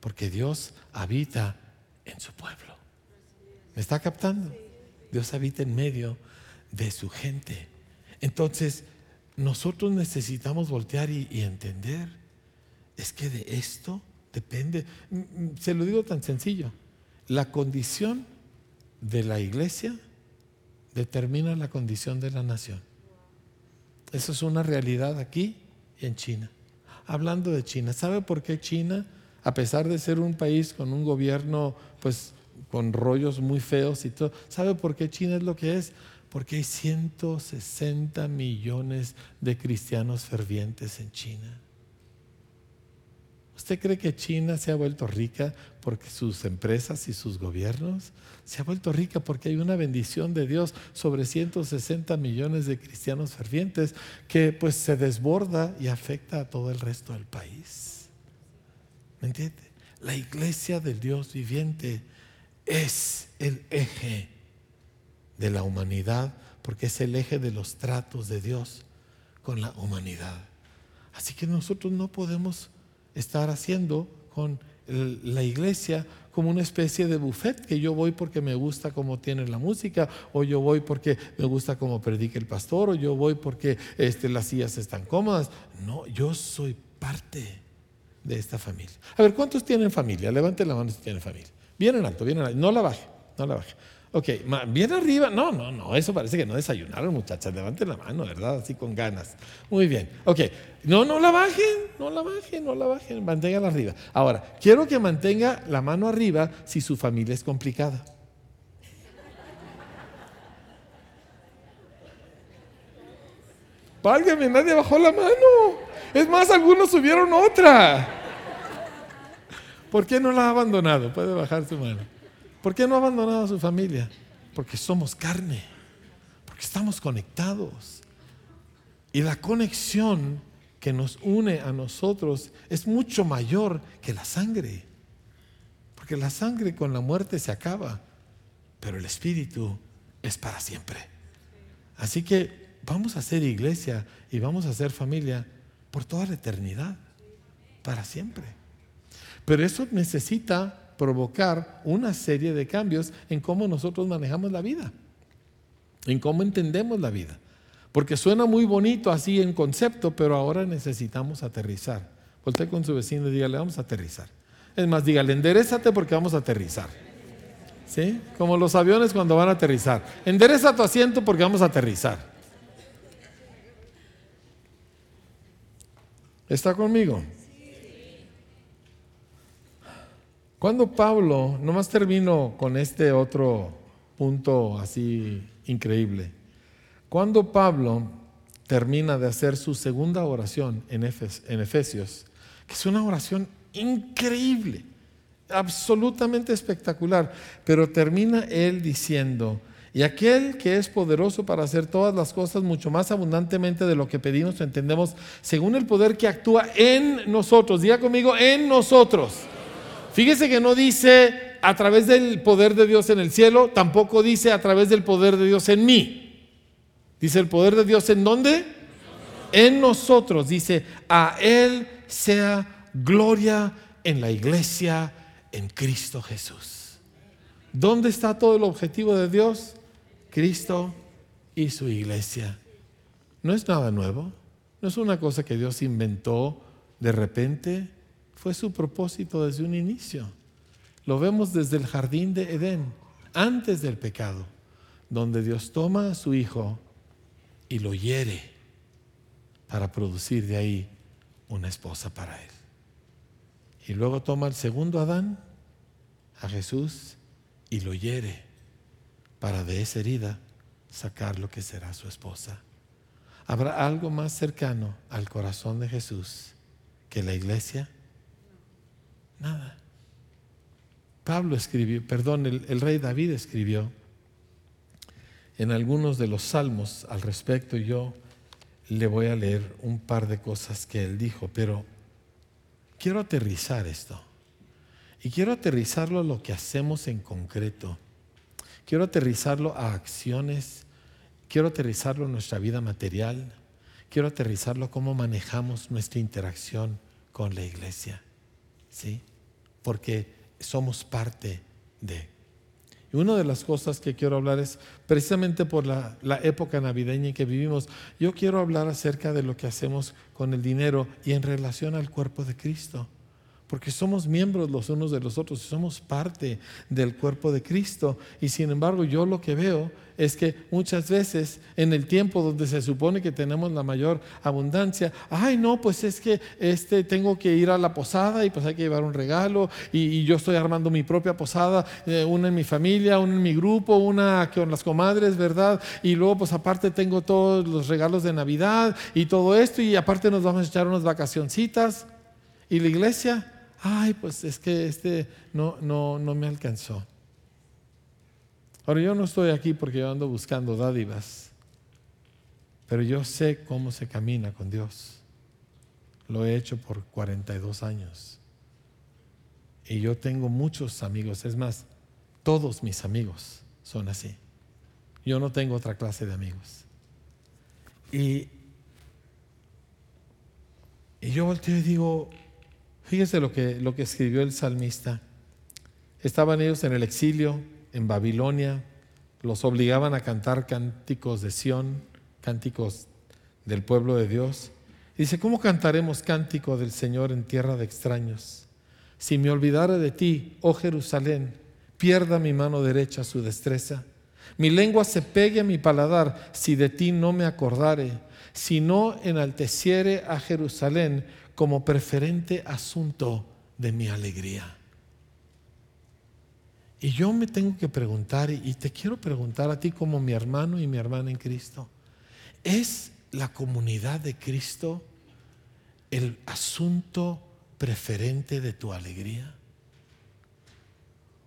Porque Dios habita en su pueblo. ¿Me está captando? Dios habita en medio de su gente. Entonces, nosotros necesitamos voltear y entender, es que de esto depende, mm, mm, se lo digo tan sencillo, la condición de la iglesia determina la condición de la nación. Eso es una realidad aquí y en China. Hablando de China, ¿sabe por qué China, a pesar de ser un país con un gobierno pues con rollos muy feos y todo, ¿sabe por qué China es lo que es? Porque hay 160 millones de cristianos fervientes en China. ¿Usted cree que China se ha vuelto rica porque sus empresas y sus gobiernos? Se ha vuelto rica porque hay una bendición de Dios sobre 160 millones de cristianos fervientes que pues se desborda y afecta a todo el resto del país. ¿Me entiende? La iglesia del Dios viviente es el eje de la humanidad porque es el eje de los tratos de Dios con la humanidad. Así que nosotros no podemos estar haciendo con la iglesia como una especie de buffet que yo voy porque me gusta cómo tiene la música, o yo voy porque me gusta cómo predica el pastor, o yo voy porque este, las sillas están cómodas. No, yo soy parte de esta familia. A ver, ¿cuántos tienen familia? Levanten la mano si tienen familia. Bien en alto, bien en alto. No la baje, no la baje. Ok, bien arriba. No, no, no, eso parece que no desayunaron, muchachas. Levanten la mano, ¿verdad? Así con ganas. Muy bien. Ok, no, no la bajen, no la bajen, no la bajen. Manténganla arriba. Ahora, quiero que mantenga la mano arriba si su familia es complicada. Válgame, nadie bajó la mano. Es más, algunos subieron otra. ¿Por qué no la ha abandonado? Puede bajar su mano. ¿Por qué no ha abandonado a su familia? Porque somos carne, porque estamos conectados. Y la conexión que nos une a nosotros es mucho mayor que la sangre. Porque la sangre con la muerte se acaba, pero el espíritu es para siempre. Así que vamos a ser iglesia y vamos a ser familia por toda la eternidad, para siempre. Pero eso necesita provocar una serie de cambios en cómo nosotros manejamos la vida, en cómo entendemos la vida. Porque suena muy bonito así en concepto, pero ahora necesitamos aterrizar. Volte con su vecino y dígale, vamos a aterrizar. Es más, dígale, enderezate porque vamos a aterrizar. ¿Sí? Como los aviones cuando van a aterrizar. Endereza tu asiento porque vamos a aterrizar. ¿Está conmigo? Cuando Pablo, nomás termino con este otro punto así increíble. Cuando Pablo termina de hacer su segunda oración en, Efesios, que es una oración increíble, absolutamente espectacular, pero termina él diciendo, y aquel que es poderoso para hacer todas las cosas mucho más abundantemente de lo que pedimos o entendemos, según el poder que actúa en nosotros. Diga conmigo, en nosotros. Fíjese que no dice a través del poder de Dios en el cielo, tampoco dice a través del poder de Dios en mí. Dice el poder de Dios en dónde? En nosotros. Dice, a Él sea gloria en la iglesia, en Cristo Jesús. ¿Dónde está todo el objetivo de Dios? Cristo y su iglesia. No es nada nuevo, no es una cosa que Dios inventó de repente, fue su propósito desde un inicio. Lo vemos desde el jardín de Edén, antes del pecado, donde Dios toma a su Hijo y lo hiere para producir de ahí una esposa para él. Y luego toma el segundo Adán, a Jesús, y lo hiere para de esa herida sacar lo que será su esposa. ¿Habrá algo más cercano al corazón de Jesús que la iglesia? Nada. Pablo escribió, perdón, el, rey David escribió, en algunos de los salmos al respecto. Yo le voy a leer un par de cosas que él dijo, pero quiero aterrizar esto. Y quiero aterrizarlo a lo que hacemos en concreto. Quiero aterrizarlo a acciones. Quiero aterrizarlo a nuestra vida material. Quiero aterrizarlo a cómo manejamos nuestra interacción con la iglesia. ¿Sí? Porque somos parte de. Y una de las cosas que quiero hablar es precisamente por la, la, época navideña en que vivimos. Yo quiero hablar acerca de lo que hacemos con el dinero y en relación al cuerpo de Cristo porque somos miembros los unos de los otros, somos parte del cuerpo de Cristo. Y sin embargo, yo lo que veo es que muchas veces en el tiempo donde se supone que tenemos la mayor abundancia, ay no, pues es que este, tengo que ir a la posada y pues hay que llevar un regalo y, yo estoy armando mi propia posada, eh, una en mi familia, una en mi grupo, una con las comadres, ¿verdad? Y luego pues aparte tengo todos los regalos de Navidad y todo esto y aparte nos vamos a echar unas vacacioncitas. ¿Y la iglesia? Ay, pues es que este no, no, no me alcanzó. Ahora yo no estoy aquí porque yo ando buscando dádivas, pero yo sé cómo se camina con Dios. Lo he hecho por 42 años. Y yo tengo muchos amigos, es más, todos mis amigos son así. Yo no tengo otra clase de amigos. Y, y yo volteo y digo, Fíjese lo que, lo que escribió el salmista. Estaban ellos en el exilio, en Babilonia, los obligaban a cantar cánticos de Sión, cánticos del pueblo de Dios. dice, ¿cómo cantaremos cántico del Señor en tierra de extraños? Si me olvidara de ti, oh Jerusalén, pierda mi mano derecha su destreza. Mi lengua se pegue a mi paladar si de ti no me acordare, si no enalteciere a Jerusalén como preferente asunto de mi alegría. Y yo me tengo que preguntar, y te quiero preguntar a ti como mi hermano y mi hermana en Cristo, ¿es la comunidad de Cristo el asunto preferente de tu alegría?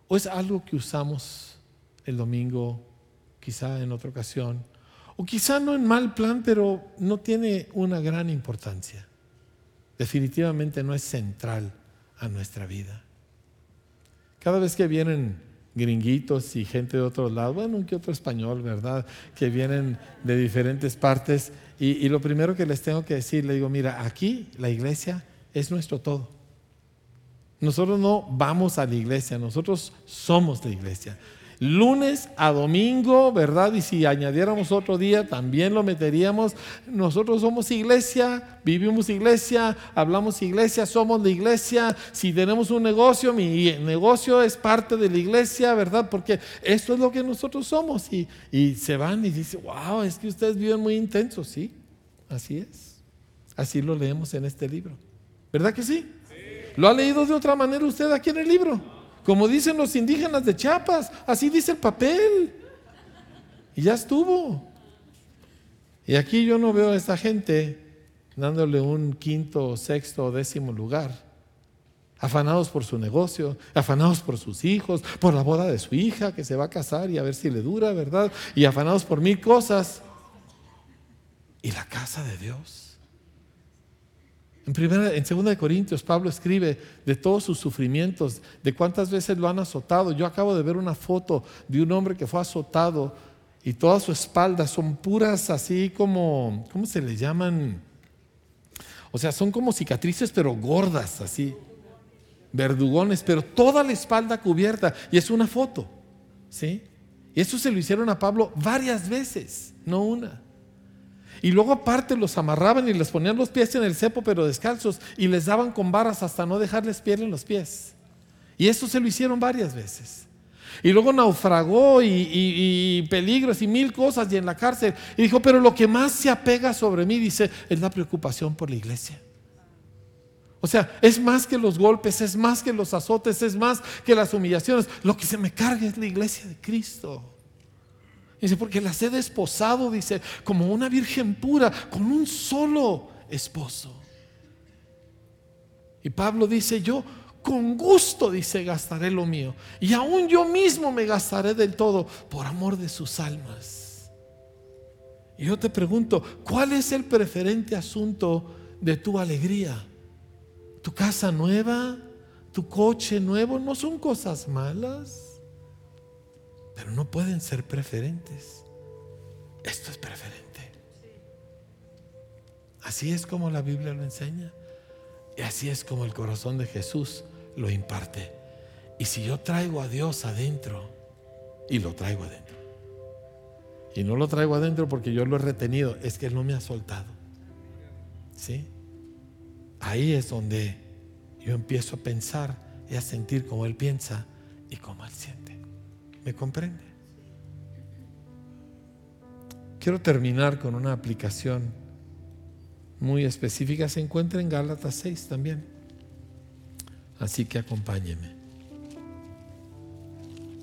¿O es algo que usamos el domingo, quizá en otra ocasión? O quizá no en mal plan, pero no tiene una gran importancia. Definitivamente no es central a nuestra vida. Cada vez que vienen gringuitos y gente de otros lados, bueno, que otro español, ¿verdad? Que vienen de diferentes partes. Y, y, lo primero que les tengo que decir, le digo, mira, aquí la iglesia es nuestro todo. Nosotros no vamos a la iglesia, nosotros somos la iglesia lunes a domingo, ¿verdad? Y si añadiéramos otro día, también lo meteríamos. Nosotros somos iglesia, vivimos iglesia, hablamos iglesia, somos la iglesia. Si tenemos un negocio, mi negocio es parte de la iglesia, ¿verdad? Porque esto es lo que nosotros somos. Y, y se van y dicen, wow, es que ustedes viven muy intensos, sí, así es. Así lo leemos en este libro. ¿Verdad que sí? sí. ¿Lo ha leído de otra manera usted aquí en el libro? Como dicen los indígenas de Chiapas, así dice el papel. Y ya estuvo. Y aquí yo no veo a esta gente dándole un quinto, sexto o décimo lugar. Afanados por su negocio, afanados por sus hijos, por la boda de su hija que se va a casar y a ver si le dura, ¿verdad? Y afanados por mil cosas. ¿Y la casa de Dios? En, primera, en segunda de Corintios, Pablo escribe de todos sus sufrimientos, de cuántas veces lo han azotado. Yo acabo de ver una foto de un hombre que fue azotado y toda su espalda son puras así como, ¿cómo se le llaman? O sea, son como cicatrices pero gordas así, verdugones, pero toda la espalda cubierta y es una foto, ¿sí? Y eso se lo hicieron a Pablo varias veces, no una. Y luego aparte los amarraban y les ponían los pies en el cepo, pero descalzos, y les daban con varas hasta no dejarles piel en los pies. Y eso se lo hicieron varias veces. Y luego naufragó y, y, peligros y mil cosas y en la cárcel. Y dijo, pero lo que más se apega sobre mí, dice, es la preocupación por la iglesia. O sea, es más que los golpes, es más que los azotes, es más que las humillaciones. Lo que se me carga es la iglesia de Cristo. Dice, porque las he desposado, dice, como una virgen pura, con un solo esposo. Y Pablo dice, yo con gusto, dice, gastaré lo mío. Y aún yo mismo me gastaré del todo por amor de sus almas. Y yo te pregunto, ¿cuál es el preferente asunto de tu alegría? ¿Tu casa nueva? ¿Tu coche nuevo? ¿No son cosas malas? Pero no pueden ser preferentes. Esto es preferente. Así es como la Biblia lo enseña. Y así es como el corazón de Jesús lo imparte. Y si yo traigo a Dios adentro, y lo traigo adentro, y no lo traigo adentro porque yo lo he retenido, es que Él no me ha soltado. ¿Sí? Ahí es donde yo empiezo a pensar y a sentir como Él piensa y como Él siente. ¿Me comprende? Quiero terminar con una aplicación muy específica. Se encuentra en Gálatas 6 también. Así que acompáñeme.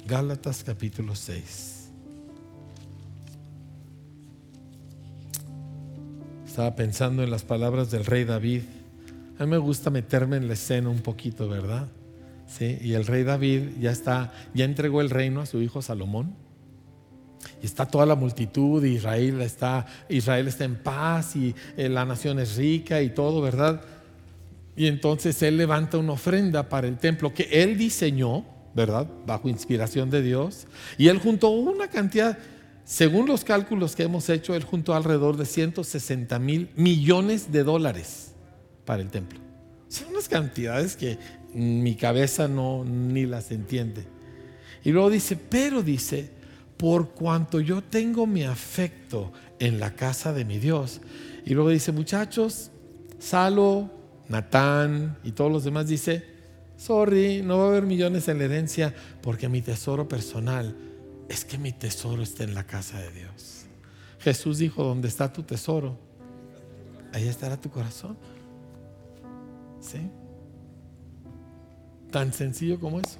Gálatas capítulo 6. Estaba pensando en las palabras del rey David. A mí me gusta meterme en la escena un poquito, ¿verdad? Y el rey David ya está, ya entregó el reino a su hijo Salomón. Y está toda la multitud, Israel está, Israel está en paz y eh, la nación es rica y todo, ¿verdad? Y entonces él levanta una ofrenda para el templo que él diseñó, ¿verdad? Bajo inspiración de Dios. Y él juntó una cantidad, según los cálculos que hemos hecho, él juntó alrededor de 160 mil millones de dólares para el templo. Son unas cantidades que mi cabeza no ni las entiende. Y luego dice, pero dice, por cuanto yo tengo mi afecto en la casa de mi Dios. Y luego dice, muchachos, Salo, Natán y todos los demás dice, sorry, no va a haber millones en la herencia porque mi tesoro personal es que mi tesoro está en la casa de Dios. Jesús dijo, donde está tu tesoro, ahí estará tu corazón. ¿Sí? Tan sencillo como eso.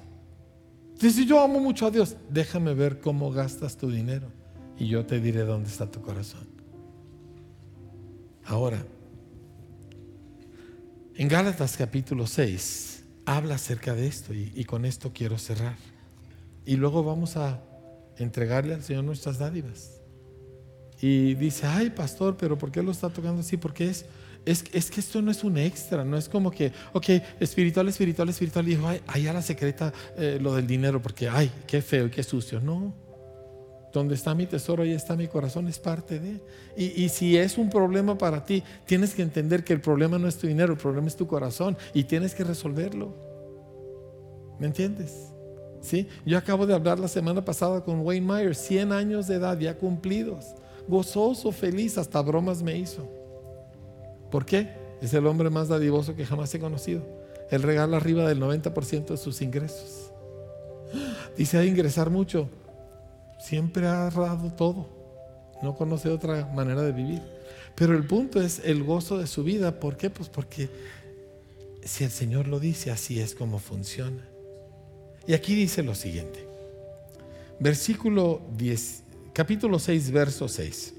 Dice, yo amo mucho a Dios, déjame ver cómo gastas tu dinero y yo te diré dónde está tu corazón. Ahora, en Gálatas capítulo 6 habla acerca de esto y, y con esto quiero cerrar. y luego vamos a entregarle al Señor nuestras dádivas. Y dice, ay pastor, pero ¿por qué lo está tocando así? Porque es, es, que esto no es un extra, no es como que, ok, espiritual, espiritual, espiritual, y dijo, ay, allá la secreta eh, lo del dinero, porque, ay, qué feo y qué sucio. No, donde está mi tesoro, ahí está mi corazón, es parte de. Y, y, si es un problema para ti, tienes que entender que el problema no es tu dinero, el problema es tu corazón y tienes que resolverlo. ¿Me entiendes? ¿Sí? Yo acabo de hablar la semana pasada con Wayne Myers, 100 años de edad ya cumplidos, gozoso, feliz, hasta bromas me hizo. ¿Por qué? Es el hombre más dadivoso que jamás he conocido. Él regala arriba del 90% de sus ingresos. Dice a ingresar mucho. Siempre ha dado todo. No conoce otra manera de vivir. Pero el punto es el gozo de su vida. ¿Por qué? Pues porque si el Señor lo dice, así es como funciona. Y aquí dice lo siguiente. Versículo 10, capítulo 6, verso 6.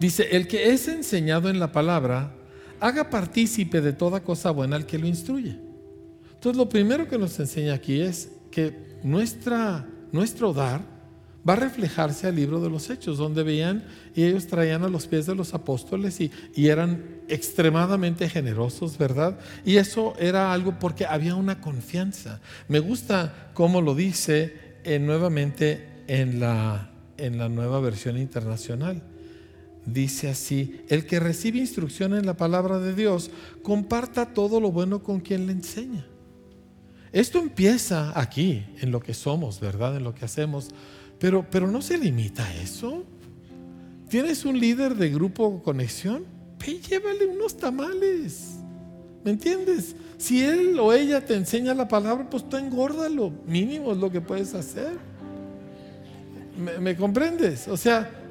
Dice, el que es enseñado en la palabra, haga partícipe de toda cosa buena al que lo instruye. Entonces lo primero que nos enseña aquí es que nuestra, nuestro dar va a reflejarse al libro de los hechos, donde veían y ellos traían a los pies de los apóstoles y, eran extremadamente generosos, ¿verdad? Y eso era algo porque había una confianza. Me gusta cómo lo dice eh, nuevamente en la, en la nueva versión internacional dice así, el que recibe instrucción en la palabra de Dios, comparta todo lo bueno con quien le enseña. Esto empieza aquí, en lo que somos, ¿verdad? En lo que hacemos, pero, pero no se limita a eso. ¿Tienes un líder de grupo conexión? Ve, llévale unos tamales. ¿Me entiendes? Si él o ella te enseña la palabra, pues tú engórdalo. Mínimo es lo que puedes hacer. ¿Me, me comprendes? O sea,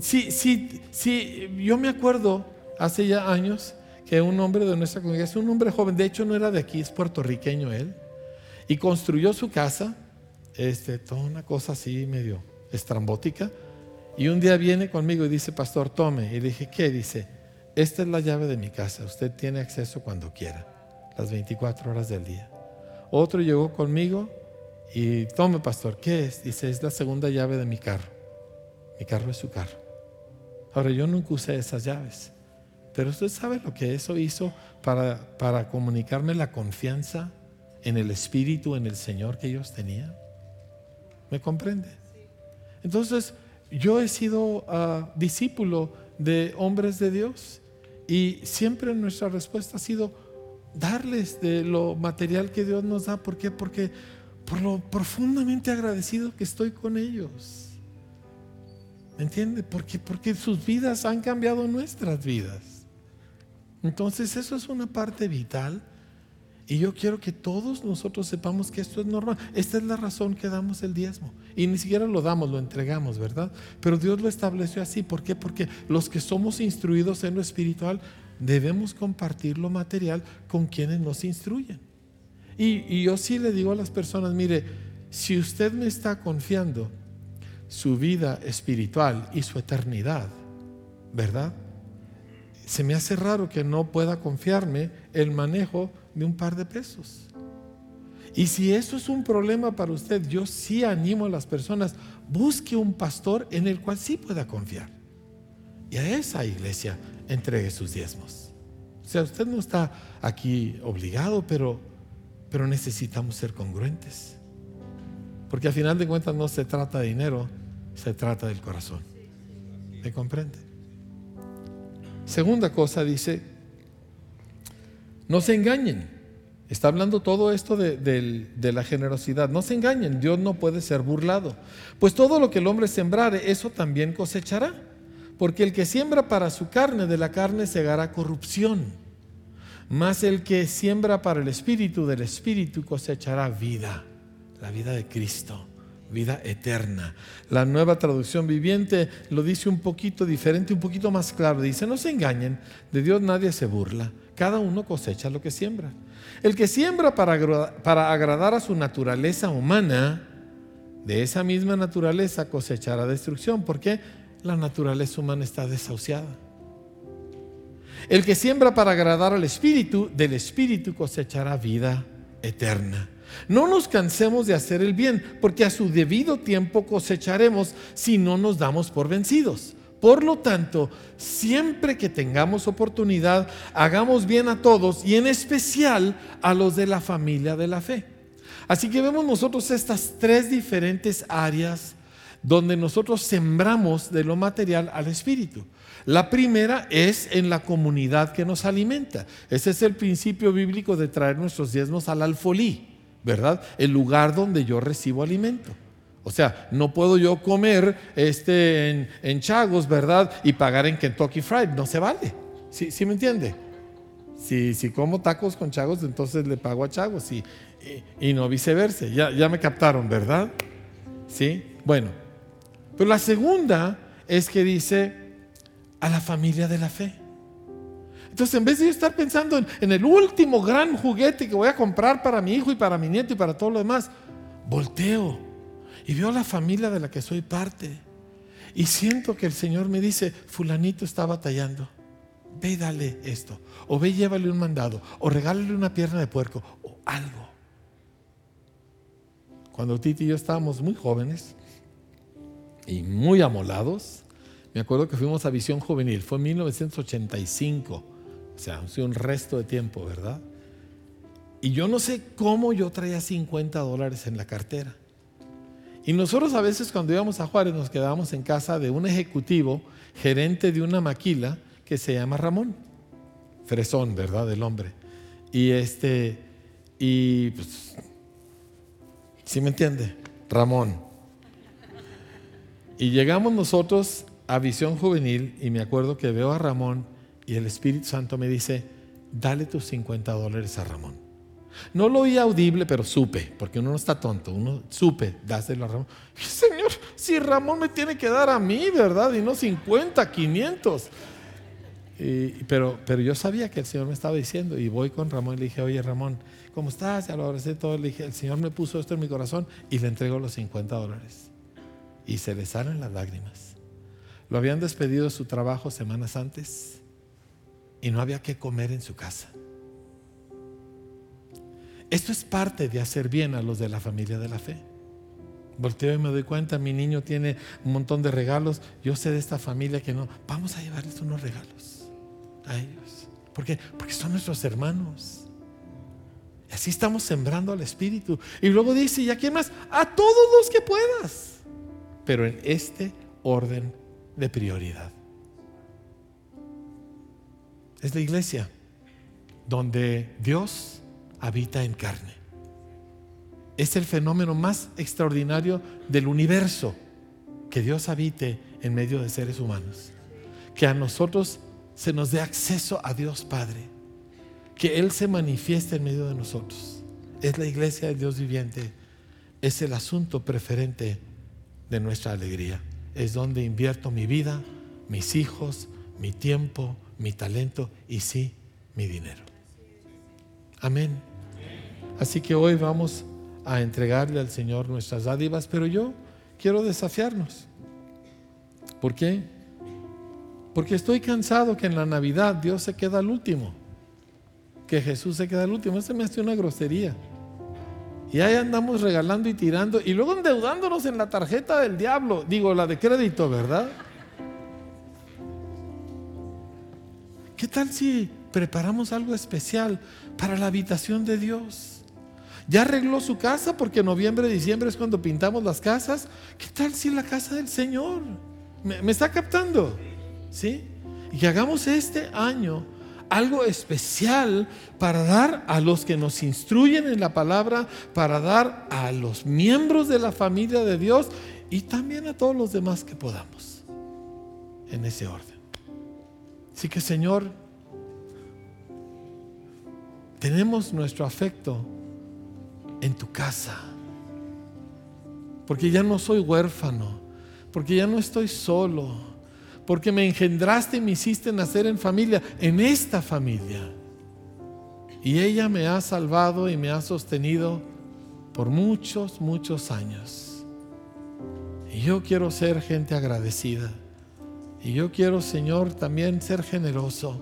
Sí, sí, sí, yo me acuerdo hace ya años que un hombre de nuestra congregación, un hombre joven, de hecho no era de aquí, es puertorriqueño él, y construyó su casa, este, toda una cosa así medio estrambótica, y un día viene conmigo y dice, pastor, tome, y le dije, ¿qué? Dice, esta es la llave de mi casa, usted tiene acceso cuando quiera, las 24 horas del día. Otro llegó conmigo y, tome, pastor, ¿qué es? Dice, es la segunda llave de mi carro. Mi carro es su carro. Ahora, yo nunca usé esas llaves, pero usted sabe lo que eso hizo para, para comunicarme la confianza en el Espíritu, en el Señor que ellos tenían. ¿Me comprende? Entonces, yo he sido ah, discípulo de hombres de Dios y siempre nuestra respuesta ha sido darles de lo material que Dios nos da. ¿Por qué? Porque por lo profundamente agradecido que estoy con ellos. ¿Me entiende? Porque, porque sus vidas han cambiado nuestras vidas. Entonces eso es una parte vital. Y yo quiero que todos nosotros sepamos que esto es normal. Esta es la razón que damos el diezmo. Y ni siquiera lo damos, lo entregamos, ¿verdad? Pero Dios lo estableció así. ¿Por qué? Porque los que somos instruidos en lo espiritual debemos compartir lo material con quienes nos instruyen. Y, y yo sí le digo a las personas, mire, si usted me está confiando su vida espiritual y su eternidad, ¿verdad? Se me hace raro que no pueda confiarme el manejo de un par de pesos. Y si eso es un problema para usted, yo sí animo a las personas, busque un pastor en el cual sí pueda confiar. Y a esa iglesia entregue sus diezmos. O sea, usted no está aquí obligado, pero, pero necesitamos ser congruentes. Porque al final de cuentas no se trata de dinero, se trata del corazón. ¿Me comprende? Segunda cosa dice, no se engañen. Está hablando todo esto de, la generosidad. No se engañen, Dios no puede ser burlado. Pues todo lo que el hombre sembrare, eso también cosechará. Porque el que siembra para su carne, de la carne segará corrupción. Mas el que siembra para el espíritu, del espíritu cosechará vida, la vida de Cristo vida eterna. La nueva traducción viviente lo dice un poquito diferente, un poquito más claro. Dice, no se engañen, de Dios nadie se burla, cada uno cosecha lo que siembra. El que siembra para, para agradar a su naturaleza humana, de esa misma naturaleza cosechará destrucción, porque la naturaleza humana está desahuciada. El que siembra para agradar al Espíritu, del Espíritu cosechará vida eterna. No nos cansemos de hacer el bien, porque a su debido tiempo cosecharemos si no nos damos por vencidos. Por lo tanto, siempre que tengamos oportunidad, hagamos bien a todos y en especial a los de la familia de la fe. Así que vemos nosotros estas tres diferentes áreas donde nosotros sembramos de lo material al espíritu. La primera es en la comunidad que nos alimenta. Ese es el principio bíblico de traer nuestros diezmos al alfolí, ¿verdad? El lugar donde yo recibo alimento. O sea, no puedo yo comer este en, Chagos, ¿verdad? Y pagar en Kentucky Fried. No se vale. ¿Sí, sí me entiende? Si, si, como tacos con Chagos, entonces le pago a Chagos y, y, no viceversa. Ya, ya me captaron, ¿verdad? Sí. Bueno, pero la segunda es que dice a la familia de la fe. Entonces, en vez de estar pensando en, en el último gran juguete que voy a comprar para mi hijo y para mi nieto y para todo lo demás, volteo y veo a la familia de la que soy parte. Y siento que el Señor me dice, fulanito está batallando. Ve y dale esto. O ve y llévale un mandado. O regálale una pierna de puerco. O algo. Cuando Titi y yo estábamos muy jóvenes y muy amolados, me acuerdo que fuimos a Visión Juvenil. Fue en 1985. O sea, un resto de tiempo, ¿verdad? Y yo no sé cómo yo traía 50 dólares en la cartera. Y nosotros a veces cuando íbamos a Juárez nos quedábamos en casa de un ejecutivo, gerente de una maquila que se llama Ramón. Fresón, ¿verdad? Del hombre. Y este, y pues, ¿sí me entiende? Ramón. Y llegamos nosotros a Visión Juvenil y me acuerdo que veo a Ramón y el Espíritu Santo me dice, dale tus 50 dólares a Ramón. No lo oí audible, pero supe, porque uno no está tonto, uno supe, dáselo a Ramón. Señor, si Ramón me tiene que dar a mí, ¿verdad? Y no 50, 500. pero, pero yo sabía que el Señor me estaba diciendo y voy con Ramón y le dije, oye Ramón, ¿cómo estás? Ya lo abracé todo, le dije, el Señor me puso esto en mi corazón y le entrego los 50 dólares. Y se le salen las lágrimas. Lo habían despedido de su trabajo semanas antes y no había que comer en su casa. Esto es parte de hacer bien a los de la familia de la fe. Volteo y me doy cuenta, mi niño tiene un montón de regalos, yo sé de esta familia que no, vamos a llevarles unos regalos a ellos. ¿Por qué? Porque son nuestros hermanos. Y así estamos sembrando al Espíritu. Y luego dice, ¿y a quién más? A todos los que puedas. Pero en este orden de prioridad. Es la iglesia donde Dios habita en carne. Es el fenómeno más extraordinario del universo, que Dios habite en medio de seres humanos. Que a nosotros se nos dé acceso a Dios Padre. Que Él se manifieste en medio de nosotros. Es la iglesia de Dios viviente. Es el asunto preferente de nuestra alegría. Es donde invierto mi vida, mis hijos, mi tiempo, mi talento y sí, mi dinero. Amén. Así que hoy vamos a entregarle al Señor nuestras dádivas, pero yo quiero desafiarnos. ¿Por qué? Porque estoy cansado que en la Navidad Dios se queda al último, que Jesús se queda al último. Eso me hace una grosería. Y ahí andamos regalando y tirando y luego endeudándonos en la tarjeta del diablo, digo, la de crédito, ¿verdad? ¿Qué tal si preparamos algo especial para la habitación de Dios? ya arregló su casa porque noviembre, diciembre es cuando pintamos las casas. ¿Qué tal si la casa del Señor? ¿Me, está captando? ¿Sí? Y que hagamos este año algo especial para dar a los que nos instruyen en la palabra, para dar a los miembros de la familia de Dios y también a todos los demás que podamos en ese orden. Así que Señor, tenemos nuestro afecto en tu casa. Porque ya no soy huérfano, porque ya no estoy solo, porque me engendraste y me hiciste nacer en familia, en esta familia. Y ella me ha salvado y me ha sostenido por muchos, muchos años. Y yo quiero ser gente agradecida. Y yo quiero, Señor, también ser generoso.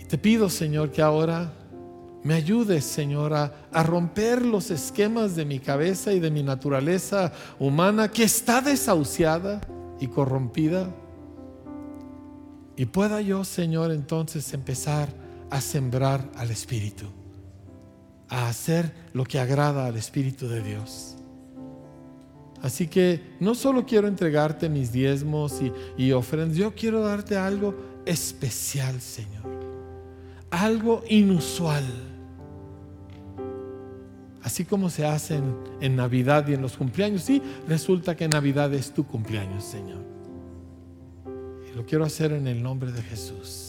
Y te pido, Señor, que ahora me ayudes, Señor, a, romper los esquemas de mi cabeza y de mi naturaleza humana que está desahuciada y corrompida. Y pueda yo, Señor, entonces empezar a sembrar al Espíritu, a hacer lo que agrada al Espíritu de Dios. Así que no solo quiero entregarte mis diezmos y, ofrendas, yo quiero darte algo especial, Señor. Algo inusual Así como se hace en, Navidad y en los cumpleaños. Sí, resulta que Navidad es tu cumpleaños, Señor. Y lo quiero hacer en el nombre de Jesús.